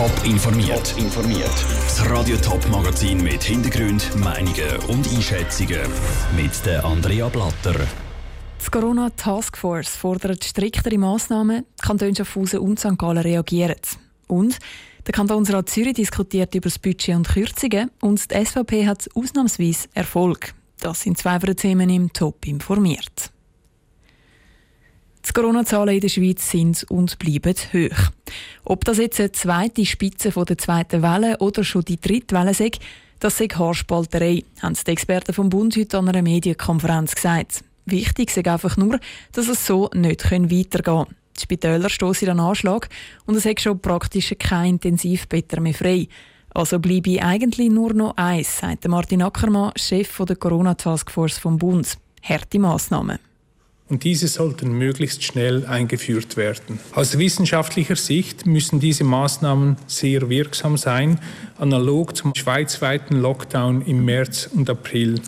Top informiert. informiert. Das Radio Top Magazin mit Hintergrund, Meinungen und Einschätzungen mit der Andrea Blatter. Die Corona Taskforce fordert striktere Massnahmen. Die Kantone Schaffhausen und St. Gallen reagieren. Und der Kantonsrat Zürich diskutiert über das Budget und Kürzungen und die SVP hat ausnahmsweise Erfolg. Das sind zwei von den Themen im Top informiert. Die Corona-Zahlen in der Schweiz sind und bleiben hoch. Ob das jetzt eine zweite Spitze der zweiten Welle oder schon die dritte Welle ist, das sei Haarspalterei, haben die Experten vom Bund heute an einer Medienkonferenz gesagt. Wichtig ist einfach nur, dass es so nicht weitergehen kann. Die Spitäler stoßen an Anschlag und es hat schon praktisch kein Intensivbetter mehr frei. Also bleibe eigentlich nur noch eins, sagt Martin Ackermann, Chef der Corona-Taskforce vom Bund. Harte Massnahmen und diese sollten möglichst schnell eingeführt werden. Aus wissenschaftlicher Sicht müssen diese Maßnahmen sehr wirksam sein, analog zum schweizweiten Lockdown im März und April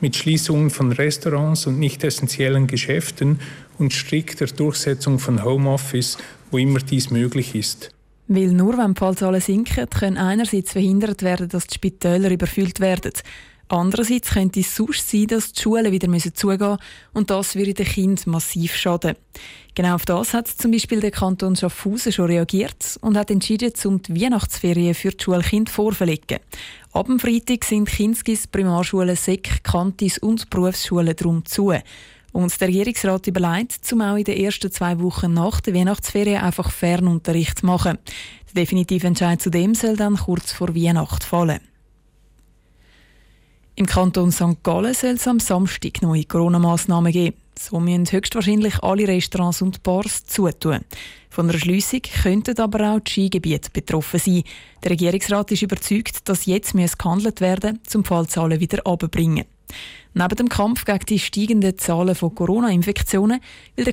mit Schließungen von Restaurants und nicht essentiellen Geschäften und strikter Durchsetzung von Homeoffice, wo immer dies möglich ist. Weil nur wenn die Fallzahlen sinken, können einerseits verhindert werden, dass die Spitäler überfüllt werden. Andererseits könnte es sonst sein, dass die Schulen wieder zugehen müssen und das würde den Kindern massiv schaden. Genau auf das hat zum Beispiel der Kanton Schaffhausen schon reagiert und hat entschieden, um die Weihnachtsferien für die Schulkinder vorverlegen. Ab dem Freitag sind Kinskis, Primarschulen, Sek, Kantis und Berufsschulen drum zu. Und der Regierungsrat überlegt, um auch in den ersten zwei Wochen nach der Weihnachtsferien einfach Fernunterricht zu machen. Der definitive Entscheid zu dem soll dann kurz vor Weihnachten fallen. Im Kanton St. Gallen soll es am Samstag neue Corona-Massnahmen geben. So müssen höchstwahrscheinlich alle Restaurants und Bars zutun. Von einer Schliessung könnten aber auch die Skigebiete betroffen sein. Der Regierungsrat ist überzeugt, dass jetzt gehandelt werden muss, um die Fallzahlen wieder abzubringen. Neben dem Kampf gegen die steigenden Zahlen von Corona-Infektionen will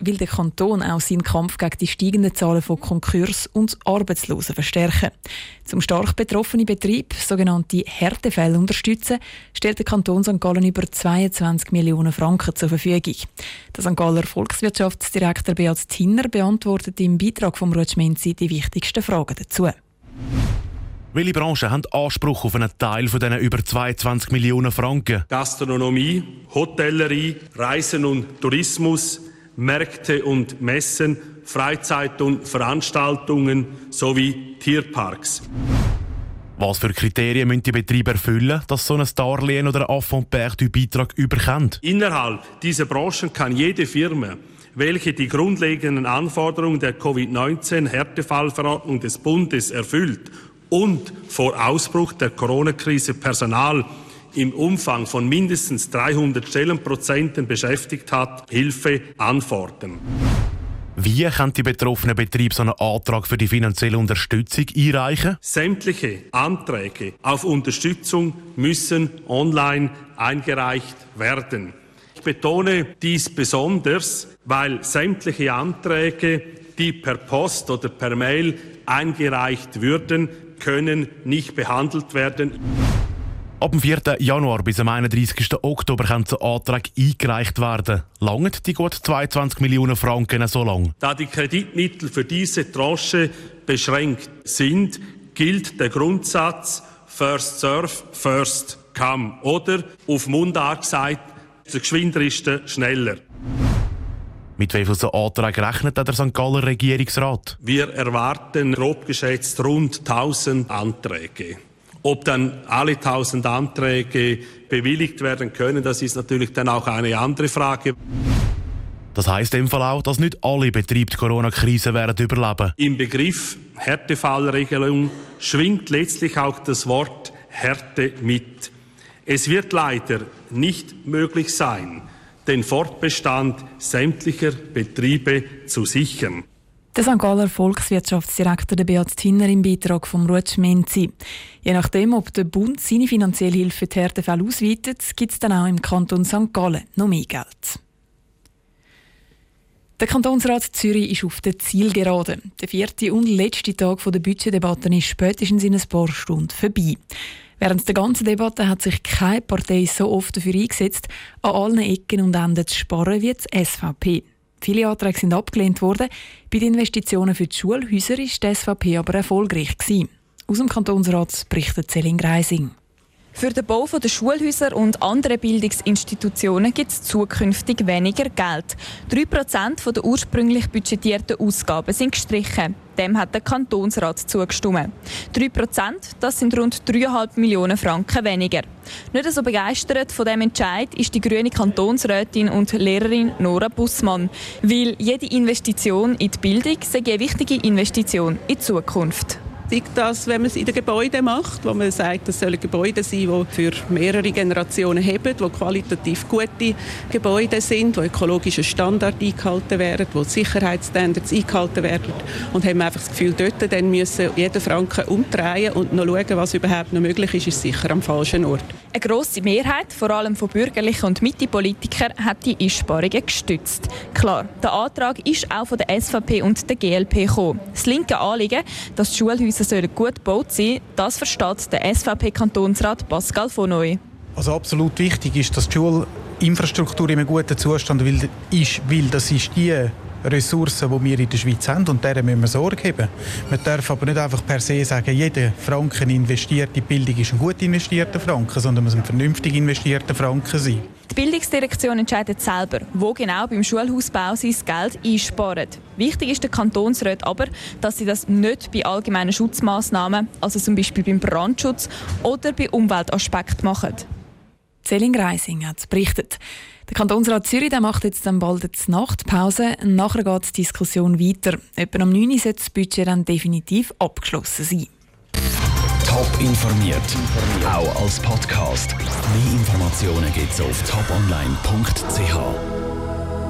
will der Kanton auch seinen Kampf gegen die steigenden Zahlen von Konkurs und Arbeitslosen verstärken. Zum stark betroffenen Betrieb, sogenannte Härtefälle, unterstützen, stellt der Kanton St. Gallen über 22 Millionen Franken zur Verfügung. Der St. Galler Volkswirtschaftsdirektor Beat Tinner beantwortet im Beitrag vom Rutschmenzi die wichtigsten Fragen dazu. Welche Branchen haben Anspruch auf einen Teil von diesen über 22 Millionen Franken? Gastronomie, Hotellerie, Reisen und Tourismus, Märkte und Messen, Freizeit- und Veranstaltungen sowie Tierparks. Was für Kriterien müssen die Betriebe erfüllen, dass so ein Darlehen oder ein Affront-Beitrag überkommt? Innerhalb dieser Branchen kann jede Firma welche die grundlegenden Anforderungen der Covid-19-Härtefallverordnung des Bundes erfüllt und vor Ausbruch der Corona-Krise Personal im Umfang von mindestens 300 Stellenprozenten beschäftigt hat, Hilfe anfordern. Wie kann die betroffenen Betriebe so einen Antrag für die finanzielle Unterstützung einreichen? Sämtliche Anträge auf Unterstützung müssen online eingereicht werden. Ich betone dies besonders, weil sämtliche Anträge, die per Post oder per Mail eingereicht würden, können nicht behandelt werden. Ab dem 4. Januar bis am 31. Oktober kann der Antrag eingereicht werden. Langt die gut 22 Millionen Franken so lang? Da die Kreditmittel für diese Tranche beschränkt sind, gilt der Grundsatz First Serve, First Come. Oder auf Mundart gesagt, der Geschwinder ist der schneller. Mit wie vielen Anträgen rechnet der St. Galler Regierungsrat? Wir erwarten grob geschätzt rund 1000 Anträge. Ob dann alle 1000 Anträge bewilligt werden können, das ist natürlich dann auch eine andere Frage. Das heißt im Fall auch, dass nicht alle Betriebe die Corona-Krise werden überleben. Im Begriff Härtefallregelung schwingt letztlich auch das Wort Härte mit. Es wird leider nicht möglich sein, den Fortbestand sämtlicher Betriebe zu sichern. Der St. Galler Volkswirtschaftsdirektor Beat Tinner im Beitrag vom Rutsch Menzi. Je nachdem, ob der Bund seine finanzielle Hilfe die Härtefälle ausweitet, gibt es dann auch im Kanton St. Gallen noch mehr Geld. Der Kantonsrat Zürich ist auf der Zielgerade. Der vierte und letzte Tag der Budgetdebatte ist spätestens in ein paar Stunden vorbei. Während der ganzen Debatte hat sich keine Partei so oft dafür eingesetzt, an allen Ecken und Enden zu sparen wie die SVP. Viele Anträge sind abgelehnt worden. Bei den Investitionen für die Schulhäuser ist die SVP aber erfolgreich gewesen. Aus dem Kantonsrat berichtet Celine Greising. Für den Bau der Schulhäuser und andere Bildungsinstitutionen gibt es zukünftig weniger Geld. 3% der ursprünglich budgetierten Ausgaben sind gestrichen. Dem hat der Kantonsrat zugestimmt. 3%, das sind rund 3,5 Millionen Franken weniger. Nicht so begeistert von dem Entscheid ist die grüne Kantonsrätin und Lehrerin Nora Bussmann, weil jede Investition in die Bildung sei eine wichtige Investition in die Zukunft wichtig, dass, wenn man es in den Gebäuden macht, wo man sagt, das sollen Gebäude sein, die für mehrere Generationen heben, die qualitativ gute Gebäude sind, wo ökologische Standards eingehalten werden, wo Sicherheitsstandards eingehalten werden. Und haben einfach das Gefühl, dort dann müssen jeden Franken umdrehen und noch schauen, was überhaupt noch möglich ist, ist sicher am falschen Ort. Eine grosse Mehrheit, vor allem von bürgerlichen und Mitte-Politikern, hat die Einsparungen gestützt. Klar, der Antrag ist auch von der SVP und der GLP gekommen. Das linke Anliegen, dass die Schulhäuser Häuser sollen gut gebaut sein, das versteht der SVP-Kantonsrat Pascal Neu. Also absolut wichtig ist, dass die Schulinfrastruktur in einem guten Zustand ist, weil das ist die Ressourcen, die wir in der Schweiz haben und deren müssen wir Sorge haben. Man darf aber nicht einfach per se sagen, jeder Franken investiert in die Bildung ist ein gut investierter Franken, sondern muss ein vernünftig investierter Franken sein. Die Bildungsdirektion entscheidet selber, wo genau beim Schulhausbau sie das Geld einsparen. Wichtig ist der Kantonsrat aber, dass sie das nicht bei allgemeinen Schutzmaßnahmen, also zum Beispiel beim Brandschutz oder bei Umweltaspekten machen. Celine Reising hat berichtet. Der Kantonsrat Zürich der macht jetzt dann bald die Nachtpause. Nachher geht die Diskussion weiter. Etwa um 9 Uhr sollte das Budget dann definitiv abgeschlossen sein. Top informiert, auch als Podcast. Mehr Informationen gibt es auf toponline.ch.